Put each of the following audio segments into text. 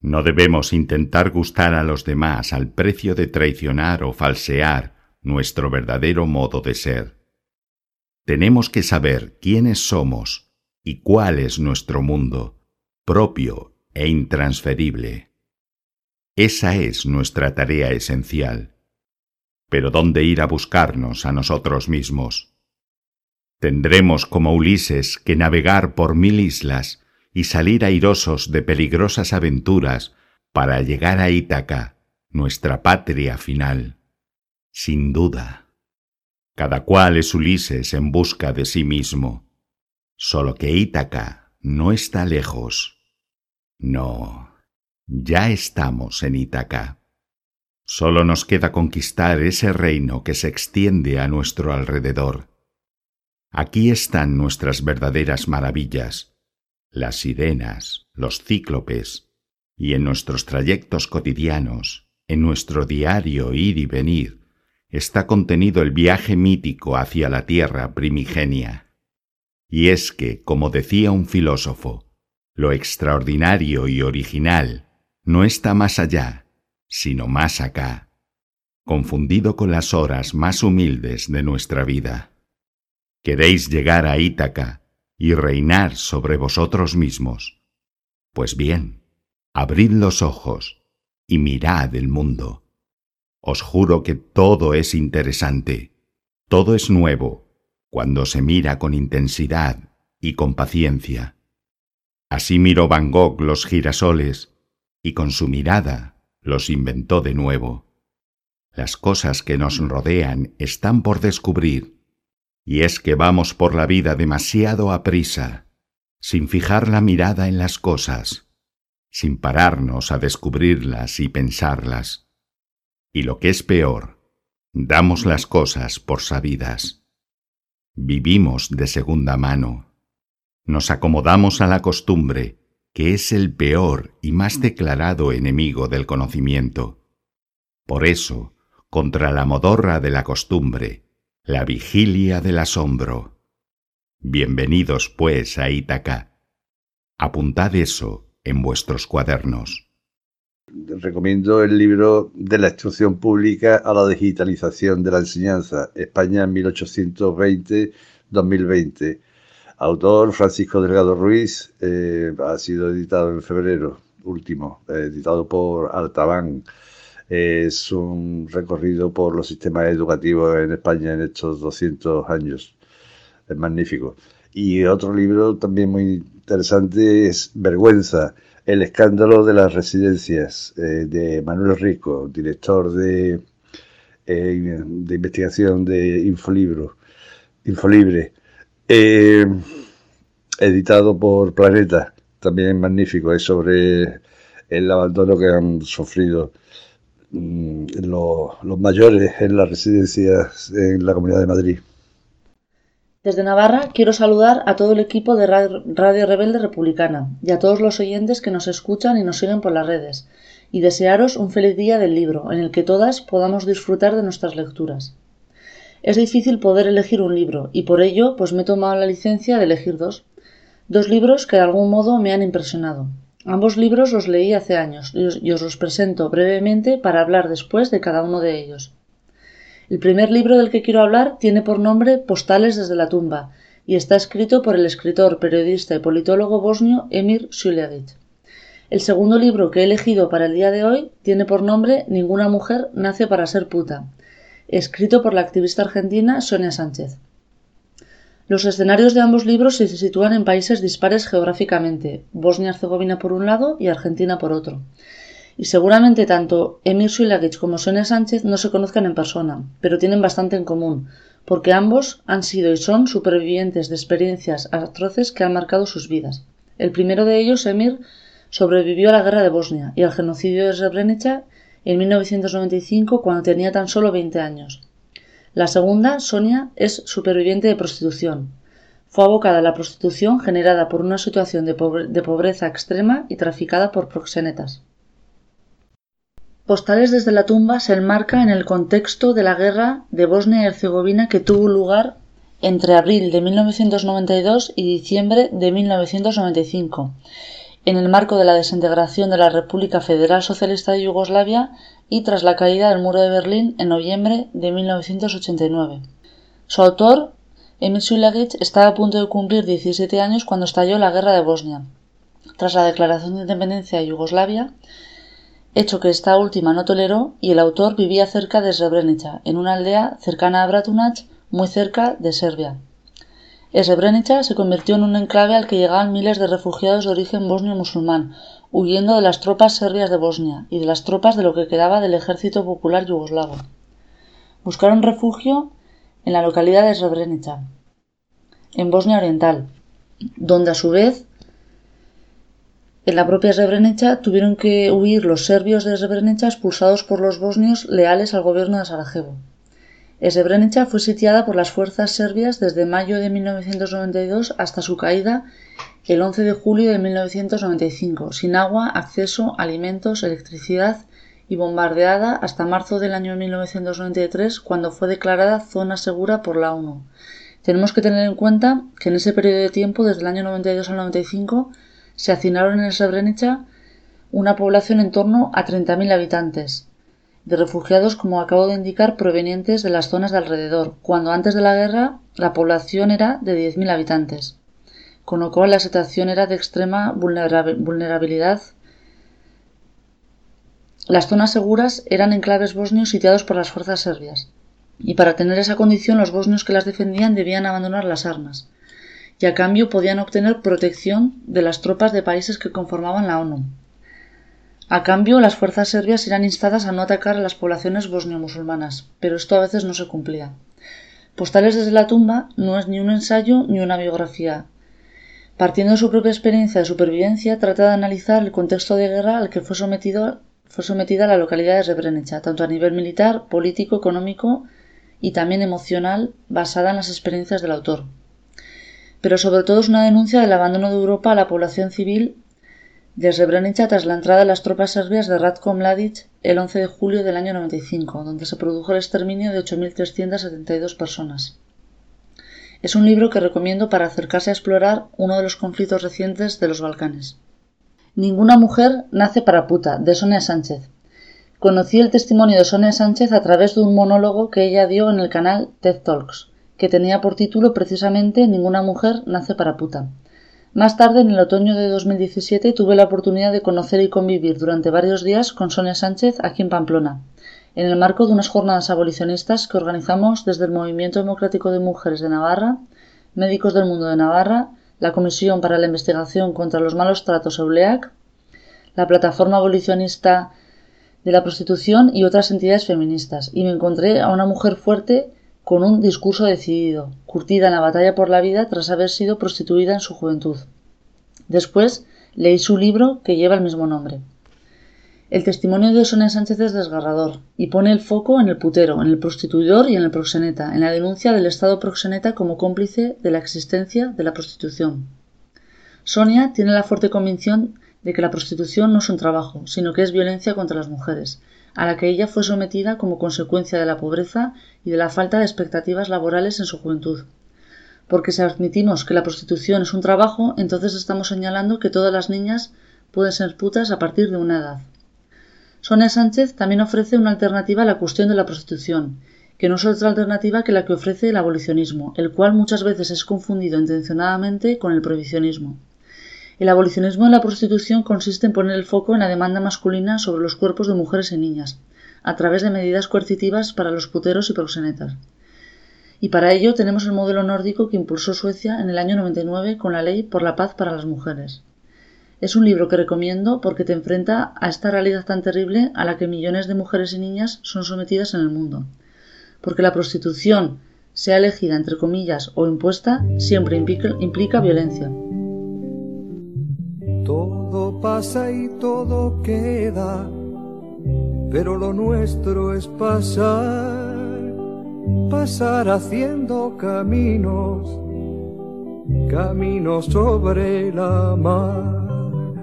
No debemos intentar gustar a los demás al precio de traicionar o falsear nuestro verdadero modo de ser. Tenemos que saber quiénes somos y cuál es nuestro mundo, propio e intransferible. Esa es nuestra tarea esencial. Pero ¿dónde ir a buscarnos a nosotros mismos? Tendremos como Ulises que navegar por mil islas y salir airosos de peligrosas aventuras para llegar a Ítaca, nuestra patria final. Sin duda. Cada cual es Ulises en busca de sí mismo. Solo que Ítaca no está lejos. No, ya estamos en Ítaca. Solo nos queda conquistar ese reino que se extiende a nuestro alrededor. Aquí están nuestras verdaderas maravillas, las sirenas, los cíclopes, y en nuestros trayectos cotidianos, en nuestro diario ir y venir, está contenido el viaje mítico hacia la tierra primigenia. Y es que, como decía un filósofo, lo extraordinario y original no está más allá, sino más acá, confundido con las horas más humildes de nuestra vida. ¿Queréis llegar a Ítaca y reinar sobre vosotros mismos? Pues bien, abrid los ojos y mirad el mundo. Os juro que todo es interesante, todo es nuevo, cuando se mira con intensidad y con paciencia. Así miró Van Gogh los girasoles y con su mirada los inventó de nuevo. Las cosas que nos rodean están por descubrir, y es que vamos por la vida demasiado a prisa, sin fijar la mirada en las cosas, sin pararnos a descubrirlas y pensarlas. Y lo que es peor, damos las cosas por sabidas. Vivimos de segunda mano nos acomodamos a la costumbre, que es el peor y más declarado enemigo del conocimiento. Por eso, contra la modorra de la costumbre, la vigilia del asombro. Bienvenidos, pues, a Ítaca. Apuntad eso en vuestros cuadernos. Recomiendo el libro de la instrucción pública a la digitalización de la enseñanza, España 1820-2020 Autor Francisco Delgado Ruiz, eh, ha sido editado en febrero último, editado por Altabán. Es un recorrido por los sistemas educativos en España en estos 200 años. Es magnífico. Y otro libro también muy interesante es Vergüenza, el escándalo de las residencias, eh, de Manuel Rico, director de, de investigación de Infolibro, Infolibre. Eh, editado por Planeta, también magnífico, es sobre el abandono que han sufrido mm, los, mayores en las residencias en la Comunidad de Madrid. Desde Navarra quiero saludar a todo el equipo de Radio Rebelde Republicana y a todos los oyentes que nos escuchan y nos siguen por las redes, y desearos un feliz día del libro, en el que todas podamos disfrutar de nuestras lecturas. Es difícil poder elegir un libro y por ello pues me he tomado la licencia de elegir dos. Dos libros que de algún modo me han impresionado. Ambos libros los leí hace años y os los presento brevemente para hablar después de cada uno de ellos. El primer libro del que quiero hablar tiene por nombre Postales desde la tumba y está escrito por el escritor, periodista y politólogo bosnio Emir Suljevic. El segundo libro que he elegido para el día de hoy tiene por nombre Ninguna mujer nace para ser puta escrito por la activista argentina Sonia Sánchez. Los escenarios de ambos libros se sitúan en países dispares geográficamente, Bosnia-Herzegovina por un lado y Argentina por otro. Y seguramente tanto Emir Suilagic como Sonia Sánchez no se conozcan en persona, pero tienen bastante en común, porque ambos han sido y son supervivientes de experiencias atroces que han marcado sus vidas. El primero de ellos, Emir, sobrevivió a la guerra de Bosnia y al genocidio de Srebrenica en 1995 cuando tenía tan solo 20 años. La segunda, Sonia, es superviviente de prostitución. Fue abocada a la prostitución generada por una situación de, pobreza extrema y traficada por proxenetas. Postales desde la tumba se enmarca en el contexto de la guerra de Bosnia y Herzegovina que tuvo lugar entre abril de 1992 y diciembre de 1995 en el marco de la desintegración de la República Federal Socialista de Yugoslavia y tras la caída del muro de Berlín en noviembre de 1989. Su autor, Emil Sulegic, estaba a punto de cumplir 17 años cuando estalló la Guerra de Bosnia. Tras la declaración de independencia de Yugoslavia, hecho que esta última no toleró, y el autor vivía cerca de Srebrenica, en una aldea cercana a Bratunac, muy cerca de Serbia. Srebrenica se convirtió en un enclave al que llegaban miles de refugiados de origen bosnio musulmán, huyendo de las tropas serbias de Bosnia y de las tropas de lo que quedaba del ejército popular yugoslavo. Buscaron refugio en la localidad de Srebrenica, en Bosnia Oriental, donde a su vez en la propia Srebrenica tuvieron que huir los serbios de Srebrenica expulsados por los bosnios leales al gobierno de Sarajevo. Srebrenica fue sitiada por las fuerzas serbias desde mayo de 1992 hasta su caída el 11 de julio de 1995, sin agua, acceso, alimentos, electricidad y bombardeada hasta marzo del año 1993, cuando fue declarada zona segura por la ONU. Tenemos que tener en cuenta que en ese periodo de tiempo, desde el año 92 al 95, se hacinaron en Srebrenica una población en torno a 30.000 habitantes, de refugiados, como acabo de indicar, provenientes de las zonas de alrededor, cuando antes de la guerra la población era de 10.000 habitantes, con lo cual la situación era de extrema vulnerabilidad. Las zonas seguras eran enclaves bosnios sitiados por las fuerzas serbias, y para tener esa condición los bosnios que las defendían debían abandonar las armas, y a cambio podían obtener protección de las tropas de países que conformaban la ONU. A cambio, las fuerzas serbias eran instadas a no atacar a las poblaciones bosnio-musulmanas, pero esto a veces no se cumplía. Postales desde la tumba no es ni un ensayo ni una biografía. Partiendo de su propia experiencia de supervivencia, trata de analizar el contexto de guerra al que fue, sometida la localidad de Srebrenica, tanto a nivel militar, político, económico y también emocional, basada en las experiencias del autor. Pero sobre todo es una denuncia del abandono de Europa a la población civil de Srebrenica tras la entrada de las tropas serbias de Ratko Mladic el 11 de julio del año 95, donde se produjo el exterminio de 8.372 personas. Es un libro que recomiendo para acercarse a explorar uno de los conflictos recientes de los Balcanes. Ninguna mujer nace para puta, de Sonia Sánchez. Conocí el testimonio de Sonia Sánchez a través de un monólogo que ella dio en el canal TED Talks, que tenía por título precisamente Ninguna mujer nace para puta. Más tarde, en el otoño de 2017, tuve la oportunidad de conocer y convivir durante varios días con Sonia Sánchez aquí en Pamplona, en el marco de unas jornadas abolicionistas que organizamos desde el Movimiento Democrático de Mujeres de Navarra, Médicos del Mundo de Navarra, la Comisión para la Investigación contra los Malos Tratos EULEAC, la Plataforma Abolicionista de la Prostitución y otras entidades feministas, y me encontré a una mujer fuerte con un discurso decidido, curtida en la batalla por la vida tras haber sido prostituida en su juventud. Después leí su libro que lleva el mismo nombre. El testimonio de Sonia Sánchez es desgarrador y pone el foco en el putero, en el prostituidor y en el proxeneta, en la denuncia del Estado proxeneta como cómplice de la existencia de la prostitución. Sonia tiene la fuerte convicción de que la prostitución no es un trabajo, sino que es violencia contra las mujeres, a la que ella fue sometida como consecuencia de la pobreza y de la falta de expectativas laborales en su juventud. Porque si admitimos que la prostitución es un trabajo, entonces estamos señalando que todas las niñas pueden ser putas a partir de una edad. Sonia Sánchez también ofrece una alternativa a la cuestión de la prostitución, que no es otra alternativa que la que ofrece el abolicionismo, el cual muchas veces es confundido intencionadamente con el prohibicionismo. El abolicionismo de la prostitución consiste en poner el foco en la demanda masculina sobre los cuerpos de mujeres y niñas, a través de medidas coercitivas para los puteros y proxenetas. Y para ello tenemos el modelo nórdico que impulsó Suecia en el año 99 con la Ley por la Paz para las Mujeres. Es un libro que recomiendo porque te enfrenta a esta realidad tan terrible a la que millones de mujeres y niñas son sometidas en el mundo. Porque la prostitución, sea elegida entre comillas o impuesta, siempre implica, violencia. Todo pasa y todo queda, pero lo nuestro es pasar, pasar haciendo caminos, caminos sobre la mar.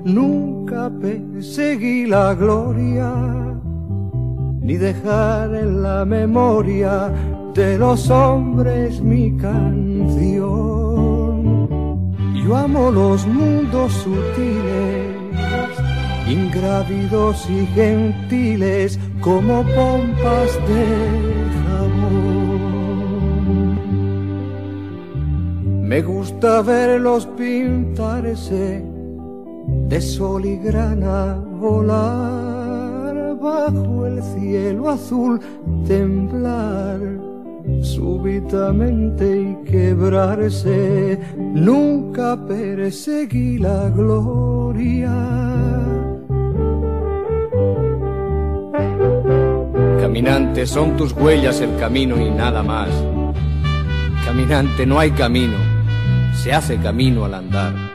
Nunca perseguí la gloria, ni dejar en la memoria de los hombres mi canción yo amo los mundos sutiles ingrávidos y gentiles como pompas de jabón. Me gusta verlos pintarse de sol y grana volar bajo el cielo azul, temblar súbitamente y quebrarse. Nunca perseguí la gloria. Caminante, son tus huellas el camino y nada más. Caminante, no hay camino, se hace camino al andar.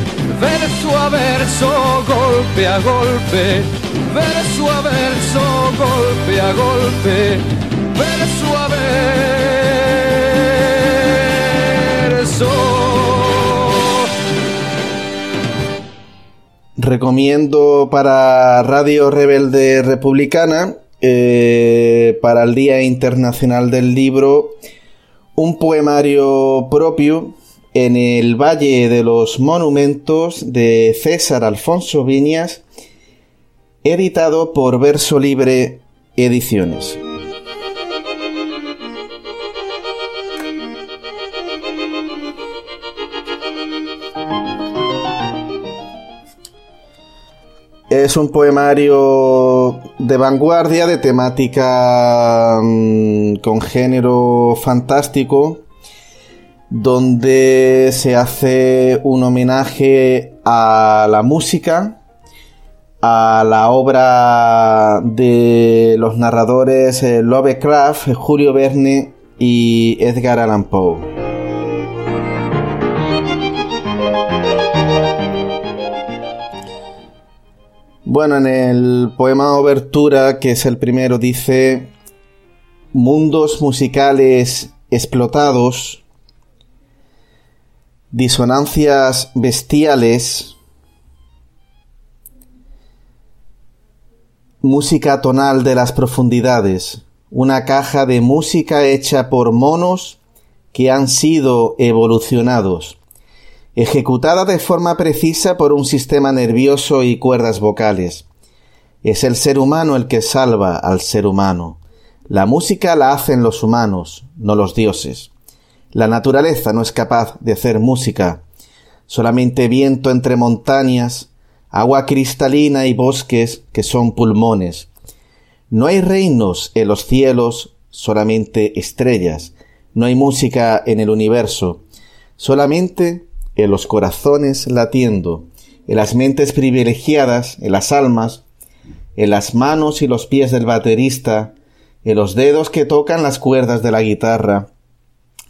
verso a verso, golpe a golpe, verso a verso, golpe a golpe, verso a verso. recomiendo para Radio Rebelde Republicana, eh, para el Día Internacional del Libro, un poemario propio en el Valle de los Monumentos de César Alfonso Viñas, editado por Verso Libre Ediciones. Es un poemario de vanguardia, de temática mm, con género fantástico, donde se hace un homenaje a la música, a la obra de los narradores eh, Lovecraft, Julio Verne y Edgar Allan Poe. Bueno, en el poema Obertura, que es el primero, dice mundos musicales explotados, disonancias bestiales, música tonal de las profundidades, una caja de música hecha por monos que han sido evolucionados ejecutada de forma precisa por un sistema nervioso y cuerdas vocales. Es el ser humano el que salva al ser humano. La música la hacen los humanos, no los dioses. La naturaleza no es capaz de hacer música. Solamente viento entre montañas, agua cristalina y bosques que son pulmones. No hay reinos en los cielos, solamente estrellas. No hay música en el universo, solamente en los corazones latiendo, en las mentes privilegiadas, en las almas, en las manos y los pies del baterista, en los dedos que tocan las cuerdas de la guitarra,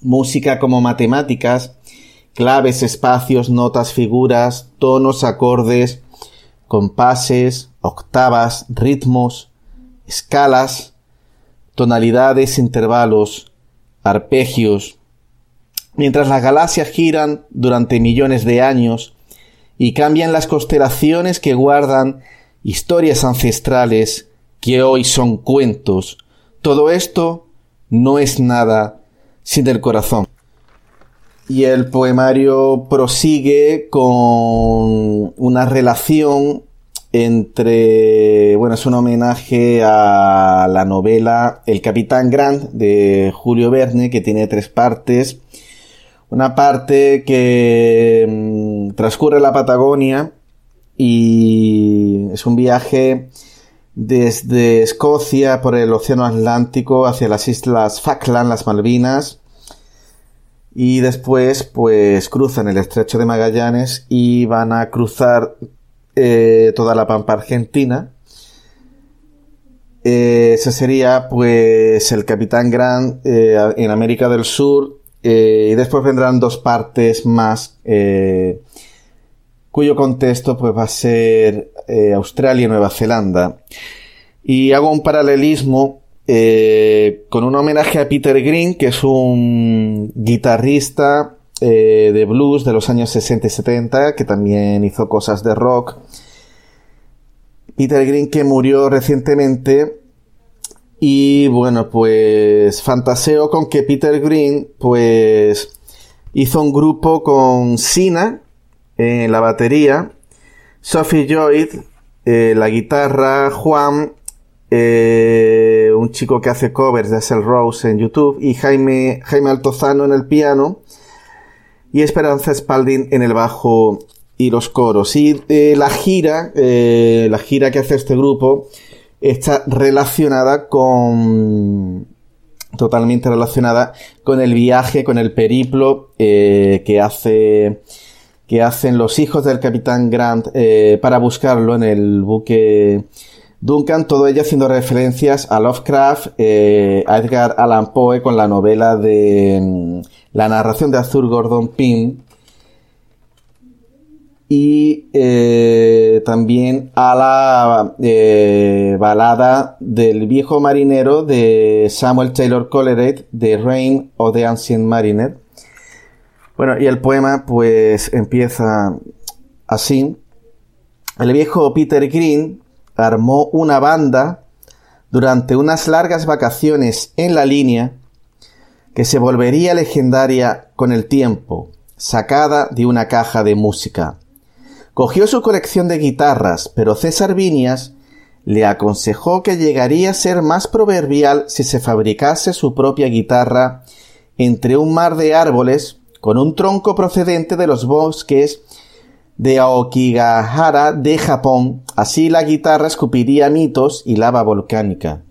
música como matemáticas, claves, espacios, notas, figuras, tonos, acordes, compases, octavas, ritmos, escalas, tonalidades, intervalos, arpegios, mientras las galaxias giran durante millones de años y cambian las constelaciones que guardan historias ancestrales que hoy son cuentos. Todo esto no es nada sin el corazón. Y el poemario prosigue con una relación entre, bueno, es un homenaje a la novela El Capitán Grant de Julio Verne, que tiene tres partes. Una parte que mm, transcurre la Patagonia y es un viaje desde Escocia por el Océano Atlántico hacia las islas Falkland, las Malvinas, y después pues cruzan el estrecho de Magallanes y van a cruzar eh, toda la pampa argentina. Eh, ese sería pues el Capitán Grant eh, en América del Sur y después vendrán dos partes más cuyo contexto pues va a ser Australia y Nueva Zelanda. Y hago un paralelismo con un homenaje a Peter Green, que es un guitarrista eh, de blues de los años 60 y 70, que también hizo cosas de rock. Peter Green que murió recientemente y bueno, pues fantaseo con que Peter Green pues hizo un grupo con Sina en la batería, Sophie Lloyd, eh, la guitarra, Juan, eh, un chico que hace covers de Axel Rose en YouTube y Jaime, Jaime Altozano en el piano y Esperanza Spalding en el bajo y los coros. Y eh, la gira, eh, la gira que hace este grupo está relacionada con totalmente relacionada con el viaje, con el periplo eh, que hace que hacen los hijos del capitán Grant para buscarlo en el buque Duncan, todo ello haciendo referencias a Lovecraft, a Edgar Allan Poe con la novela de la narración de Arthur Gordon Pym y eh, también a la eh, balada del viejo marinero de Samuel Taylor Coleridge de Rain of the Ancient Mariner. Bueno, y el poema pues empieza así. El viejo Peter Green armó una banda durante unas largas vacaciones en la línea que se volvería legendaria con el tiempo, sacada de una caja de música. Cogió su colección de guitarras, pero César Vinias le aconsejó que llegaría a ser más proverbial si se fabricase su propia guitarra entre un mar de árboles con un tronco procedente de los bosques de Aokigahara de Japón. Así la guitarra escupiría mitos y lava volcánica.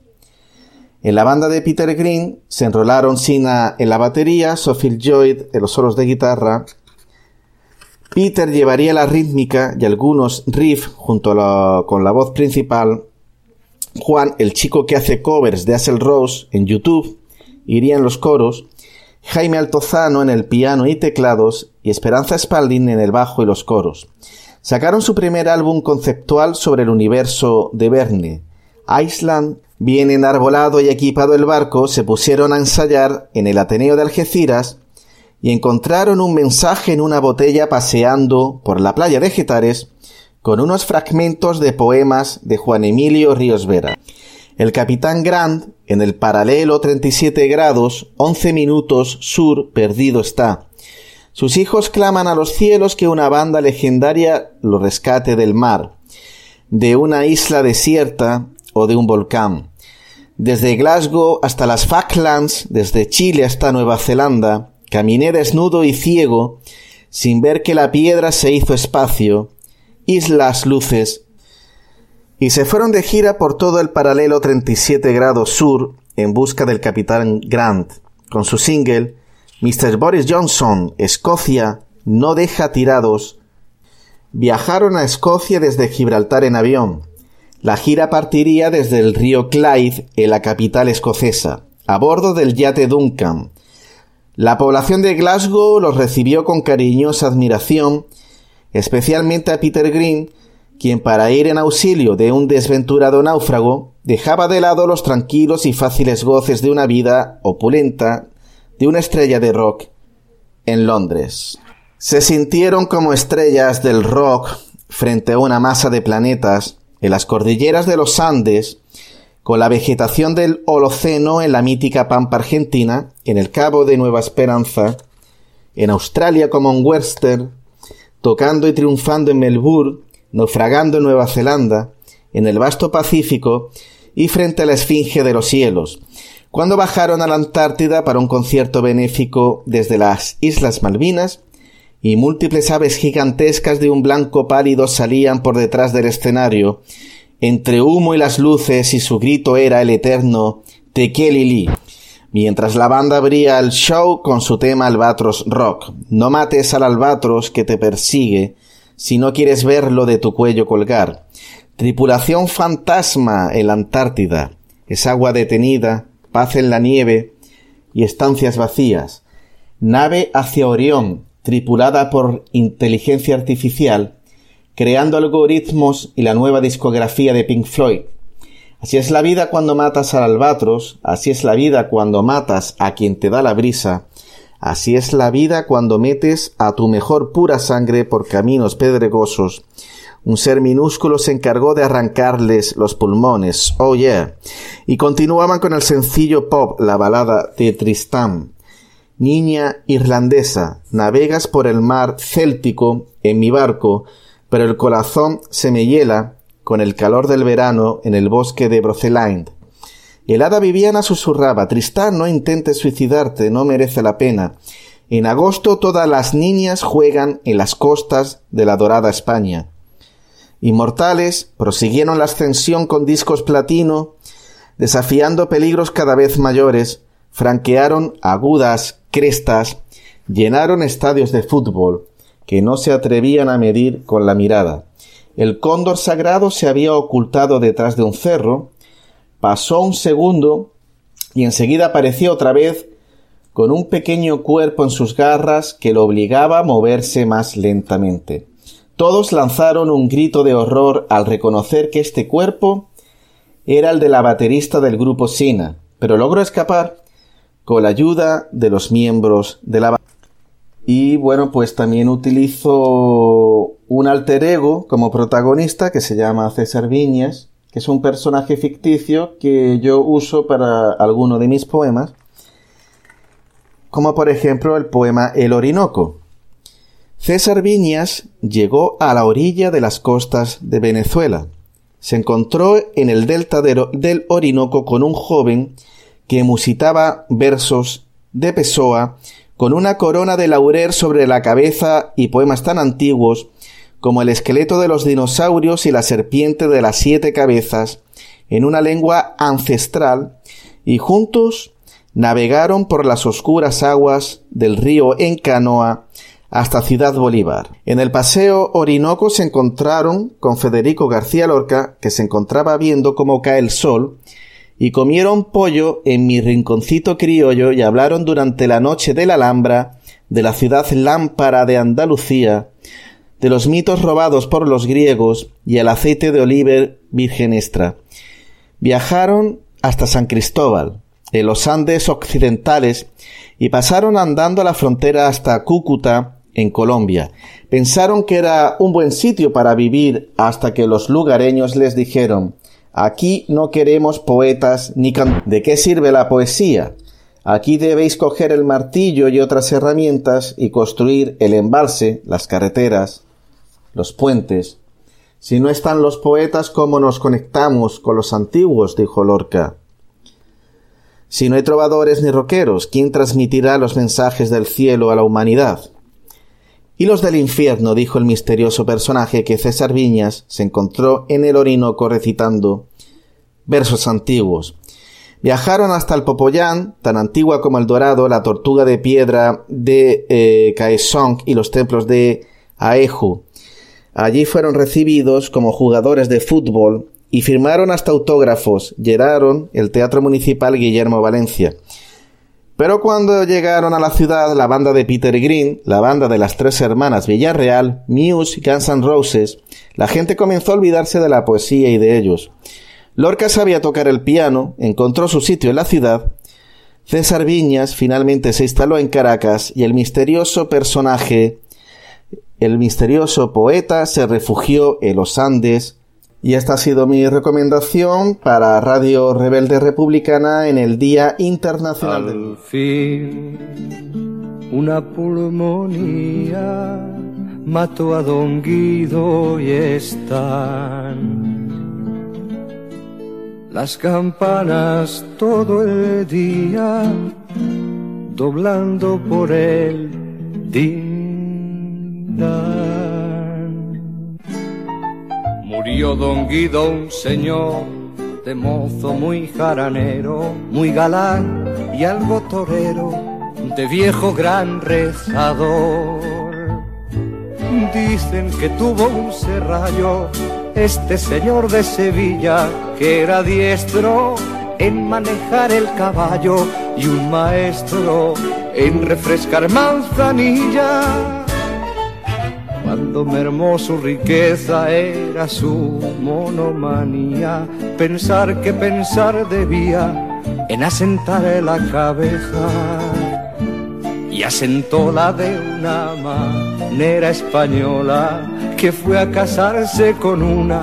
En la banda de Peter Green se enrolaron Sina en la batería, Sophie Lloyd en los solos de guitarra. Peter llevaría la rítmica y algunos riffs junto con la voz principal. Juan, el chico que hace covers de Axel Rose en YouTube, iría en los coros. Jaime Altozano en el piano y teclados y Esperanza Spalding en el bajo y los coros. Sacaron su primer álbum conceptual sobre el universo de Verne, Island Bien enarbolado y equipado el barco, se pusieron a ensayar en el Ateneo de Algeciras y encontraron un mensaje en una botella paseando por la playa de Getares con unos fragmentos de poemas de Juan Emilio Ríos Vera. El capitán Grant, en el paralelo 37 grados, 11 minutos sur, perdido está. Sus hijos claman a los cielos que una banda legendaria lo rescate del mar, de una isla desierta o de un volcán. Desde Glasgow hasta las Falklands, desde Chile hasta Nueva Zelanda, caminé desnudo y ciego, sin ver que la piedra se hizo espacio, islas luces, y se fueron de gira por todo el paralelo 37 grados sur en busca del capitán Grant, con su single Mr. Boris Johnson, Escocia, no deja tirados. Viajaron a Escocia desde Gibraltar en avión, la gira partiría desde el río Clyde, en la capital escocesa, a bordo del yate Duncan. La población de Glasgow los recibió con cariñosa admiración, especialmente a Peter Green, quien para ir en auxilio de un desventurado náufrago dejaba de lado los tranquilos y fáciles goces de una vida opulenta de una estrella de rock en Londres. Se sintieron como estrellas del rock frente a una masa de planetas en las cordilleras de los Andes, con la vegetación del Holoceno en la mítica Pampa Argentina, en el Cabo de Nueva Esperanza, en Australia como en Western, tocando y triunfando en Melbourne, naufragando en Nueva Zelanda, en el vasto Pacífico y frente a la Esfinge de los Cielos, cuando bajaron a la Antártida para un concierto benéfico desde las Islas Malvinas y múltiples aves gigantescas de un blanco pálido salían por detrás del escenario, entre humo y las luces y su grito era el eterno Tekelili, mientras la banda abría el show con su tema Albatros Rock. No mates al albatros que te persigue si no quieres verlo de tu cuello colgar. Tripulación fantasma en la Antártida. Es agua detenida, paz en la nieve y estancias vacías. Nave hacia Orión, tripulada por inteligencia artificial, creando algoritmos y la nueva discografía de Pink Floyd. Así es la vida cuando matas al albatros, así es la vida cuando matas a quien te da la brisa, así es la vida cuando metes a tu mejor pura sangre por caminos pedregosos. Un ser minúsculo se encargó de arrancarles los pulmones, oh yeah. Y continuaban con el sencillo pop, la balada de Tristán. Niña irlandesa, navegas por el mar céltico en mi barco, pero el corazón se me hiela con el calor del verano en el bosque de Brocelind. El hada Viviana susurraba Tristán, no intentes suicidarte, no merece la pena. En agosto todas las niñas juegan en las costas de la dorada España. Inmortales prosiguieron la ascensión con discos platino, desafiando peligros cada vez mayores, franquearon agudas crestas, llenaron estadios de fútbol que no se atrevían a medir con la mirada. El cóndor sagrado se había ocultado detrás de un cerro, pasó un segundo y enseguida apareció otra vez con un pequeño cuerpo en sus garras que lo obligaba a moverse más lentamente. Todos lanzaron un grito de horror al reconocer que este cuerpo era el de la baterista del grupo Sina, pero logró escapar con la ayuda de los miembros de la banda. Y bueno, pues también utilizo un alter ego como protagonista que se llama César Viñas, que es un personaje ficticio que yo uso para alguno de mis poemas, como por ejemplo el poema El Orinoco. César Viñas llegó a la orilla de las costas de Venezuela. Se encontró en el delta del Orinoco con un joven que musitaba versos de Pessoa con una corona de laurel sobre la cabeza y poemas tan antiguos como el esqueleto de los dinosaurios y la serpiente de las siete cabezas en una lengua ancestral y juntos navegaron por las oscuras aguas del río en canoa hasta Ciudad Bolívar. En el paseo Orinoco se encontraron con Federico García Lorca, que se encontraba viendo cómo cae el sol y comieron pollo en mi rinconcito criollo y hablaron durante la noche de la Alhambra, de la ciudad lámpara de Andalucía, de los mitos robados por los griegos y el aceite de oliver virgen extra. Viajaron hasta San Cristóbal, en los Andes occidentales, y pasaron andando a la frontera hasta Cúcuta, en Colombia. Pensaron que era un buen sitio para vivir hasta que los lugareños les dijeron Aquí no queremos poetas ni can... ¿De qué sirve la poesía? Aquí debéis coger el martillo y otras herramientas y construir el embalse, las carreteras, los puentes. Si no están los poetas, ¿cómo nos conectamos con los antiguos? dijo Lorca. Si no hay trovadores ni roqueros, ¿quién transmitirá los mensajes del cielo a la humanidad? Y los del infierno, dijo el misterioso personaje que César Viñas se encontró en el Orinoco recitando versos antiguos. Viajaron hasta el Popoyán, tan antigua como el Dorado, la tortuga de piedra de eh, Caesong y los templos de Aeju. Allí fueron recibidos como jugadores de fútbol y firmaron hasta autógrafos. Llenaron el Teatro Municipal Guillermo Valencia. Pero cuando llegaron a la ciudad, la banda de Peter Green, la banda de las tres hermanas Villarreal, Muse y Guns N' Roses, la gente comenzó a olvidarse de la poesía y de ellos. Lorca sabía tocar el piano, encontró su sitio en la ciudad. César Viñas finalmente se instaló en Caracas y el misterioso personaje, el misterioso poeta, se refugió en los Andes. Y esta ha sido mi recomendación para Radio Rebelde Republicana en el Día Internacional del fin, una pulmonía mató a Don Guido y están las campanas todo el día doblando por el Murió don Guido, un señor de mozo muy jaranero, muy galán y algo torero, de viejo gran rezador. Dicen que tuvo un serrallo este señor de Sevilla que era diestro en manejar el caballo y un maestro en refrescar manzanilla. Cuando mermó su riqueza era su monomanía, pensar que pensar debía en asentar la cabeza. Y asentó la de una manera española que fue a casarse con una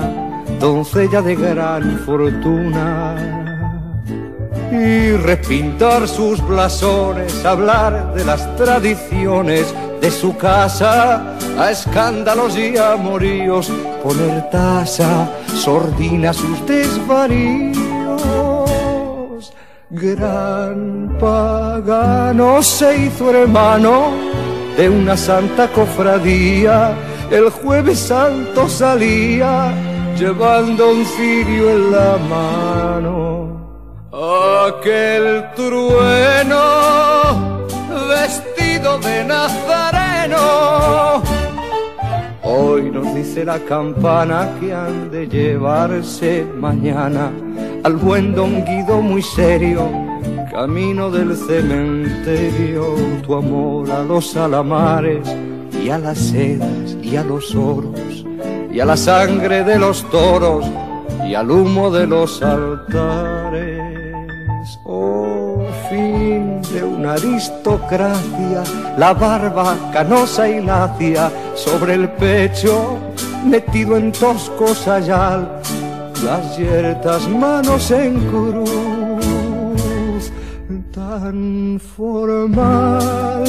doncella de gran fortuna y repintar sus blasones, hablar de las tradiciones de su casa, a escándalos y amoríos, poner tasa, sordina sus desvaríos. Gran pagano se hizo hermano de una santa cofradía, el jueves santo salía llevando un cirio en la mano Aquel trueno vestido de nazareno. Hoy nos dice la campana que han de llevarse mañana al buen don Guido muy serio, camino del cementerio, tu amor a los alamares y a las sedas y a los oros y a la sangre de los toros y al humo de los altares aristocracia, la barba canosa y lacia sobre el pecho, metido en tosco sayal, las yertas manos en cruz, tan formal,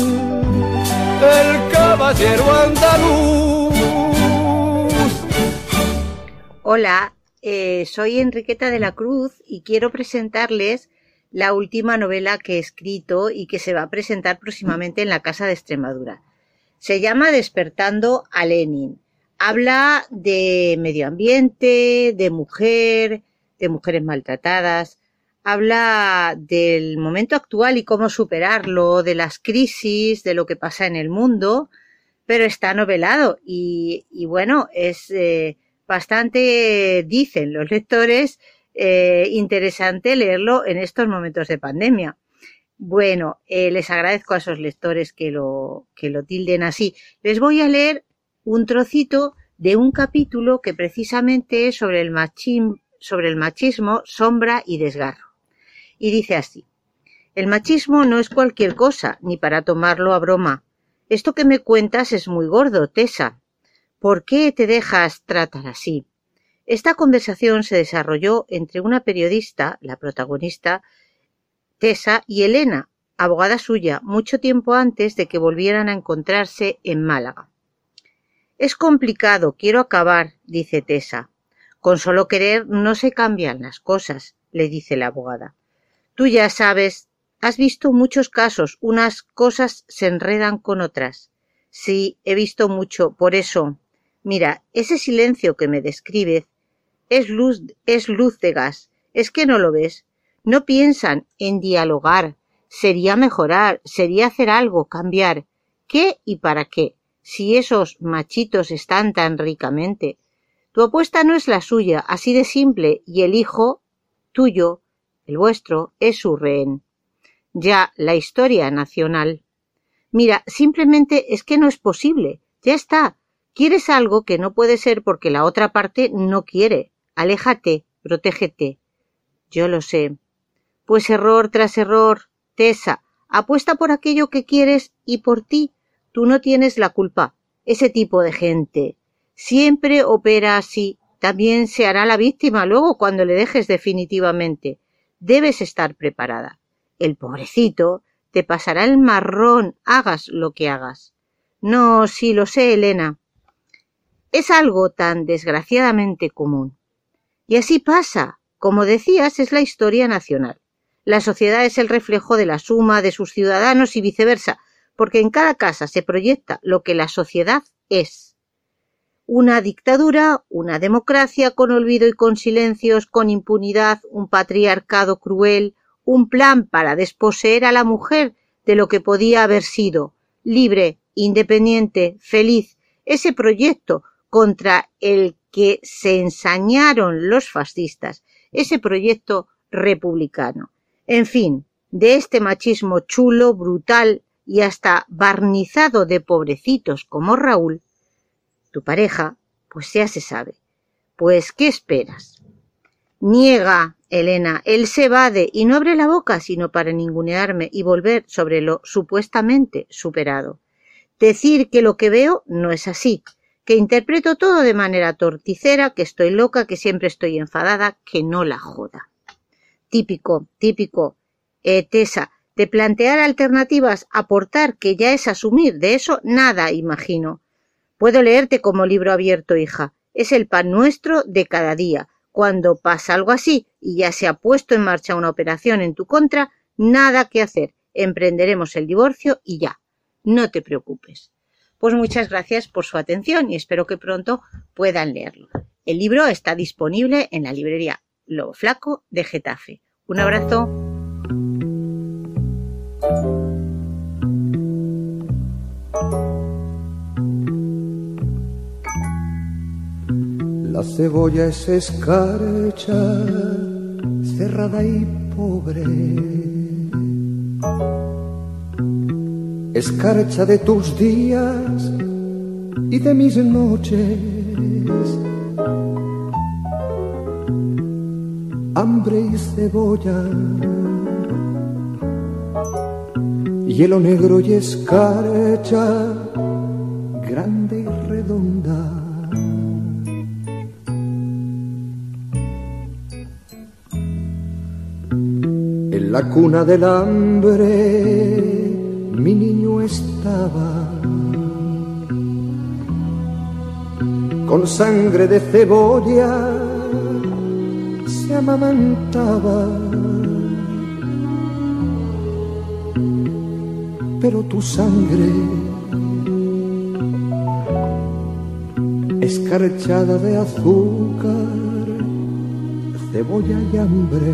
el caballero andaluz. Hola, eh, soy Enriqueta de la Cruz y quiero presentarles la última novela que he escrito y que se va a presentar próximamente en la Casa de Extremadura. Se llama Despertando a Lenin. Habla de medio ambiente, de mujer, de mujeres maltratadas. Habla del momento actual y cómo superarlo, de las crisis, de lo que pasa en el mundo, pero está novelado y, bueno, es eh, bastante, dicen los lectores, eh, interesante leerlo en estos momentos de pandemia. Bueno, eh, les agradezco a esos lectores que lo, que lo tilden así. Les voy a leer un trocito de un capítulo que precisamente es sobre el, sobre el machismo, sombra y desgarro. Y dice así, el machismo no es cualquier cosa, ni para tomarlo a broma. Esto que me cuentas es muy gordo, Tessa. ¿Por qué te dejas tratar así? Esta conversación se desarrolló entre una periodista, la protagonista, Tessa, y Elena, abogada suya, mucho tiempo antes de que volvieran a encontrarse en Málaga. Es complicado, quiero acabar, dice Tessa. Con solo querer no se cambian las cosas, le dice la abogada. Tú ya sabes, has visto muchos casos, unas cosas se enredan con otras. Sí, he visto mucho, por eso. Mira, ese silencio que me describes es luz, es luz de gas. ¿Es que no lo ves? No piensan en dialogar. Sería mejorar, sería hacer algo, cambiar. ¿Qué y para qué? Si esos machitos están tan ricamente. Tu apuesta no es la suya, así de simple, y el hijo tuyo, el vuestro, es su rehén. Ya la historia nacional. Mira, simplemente es que no es posible. Ya está. Quieres algo que no puede ser porque la otra parte no quiere. Aléjate, protégete. Yo lo sé. Pues error tras error. Tessa, apuesta por aquello que quieres y por ti. Tú no tienes la culpa. Ese tipo de gente siempre opera así. también se hará la víctima luego cuando le dejes definitivamente. Debes estar preparada. El pobrecito te pasará el marrón, hagas lo que hagas. No, sí lo sé, Elena. Es algo tan desgraciadamente común. Y así pasa. Como decías, es la historia nacional. La sociedad es el reflejo de la suma de sus ciudadanos y viceversa, porque en cada casa se proyecta lo que la sociedad es. Una dictadura, una democracia con olvido y con silencios, con impunidad, un patriarcado cruel, un plan para desposeer a la mujer de lo que podía haber sido, libre, independiente, feliz, ese proyecto contra el que se ensañaron los fascistas, ese proyecto republicano. En fin, de este machismo chulo, brutal y hasta barnizado de pobrecitos como Raúl, tu pareja, pues ya se sabe. Pues, ¿qué esperas? Niega, Elena, él se evade y no abre la boca sino para ningunearme y volver sobre lo supuestamente superado. Decir que lo que veo no es así, que interpreto todo de manera torticera, que estoy loca, que siempre estoy enfadada, que no la joda. Típico, típico, eh, Tesa, de plantear alternativas, aportar, que ya es asumir, de eso nada imagino. Puedo leerte como libro abierto, hija. Es el pan nuestro de cada día. Cuando pasa algo así y ya se ha puesto en marcha una operación en tu contra, nada que hacer. Emprenderemos el divorcio y ya. No te preocupes. Pues muchas gracias por su atención y espero que pronto puedan leerlo. El libro está disponible en la librería Lo Flaco de Getafe. Un abrazo. La cebolla es escarcha, cerrada y pobre escarcha de tus días y de mis noches. Hambre y cebolla, hielo negro y escarcha, grande y redonda. En la cuna del hambre mi niño estaba con sangre de cebolla, se amamantaba. Pero tu sangre, escarchada de azúcar, cebolla y hambre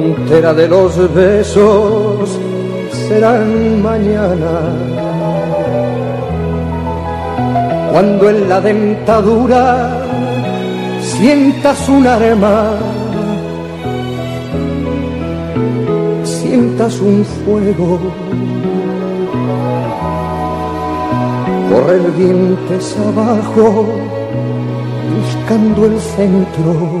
Frontera de los besos serán mañana. Cuando en la dentadura sientas un arma, sientas un fuego, correr dientes abajo, buscando el centro.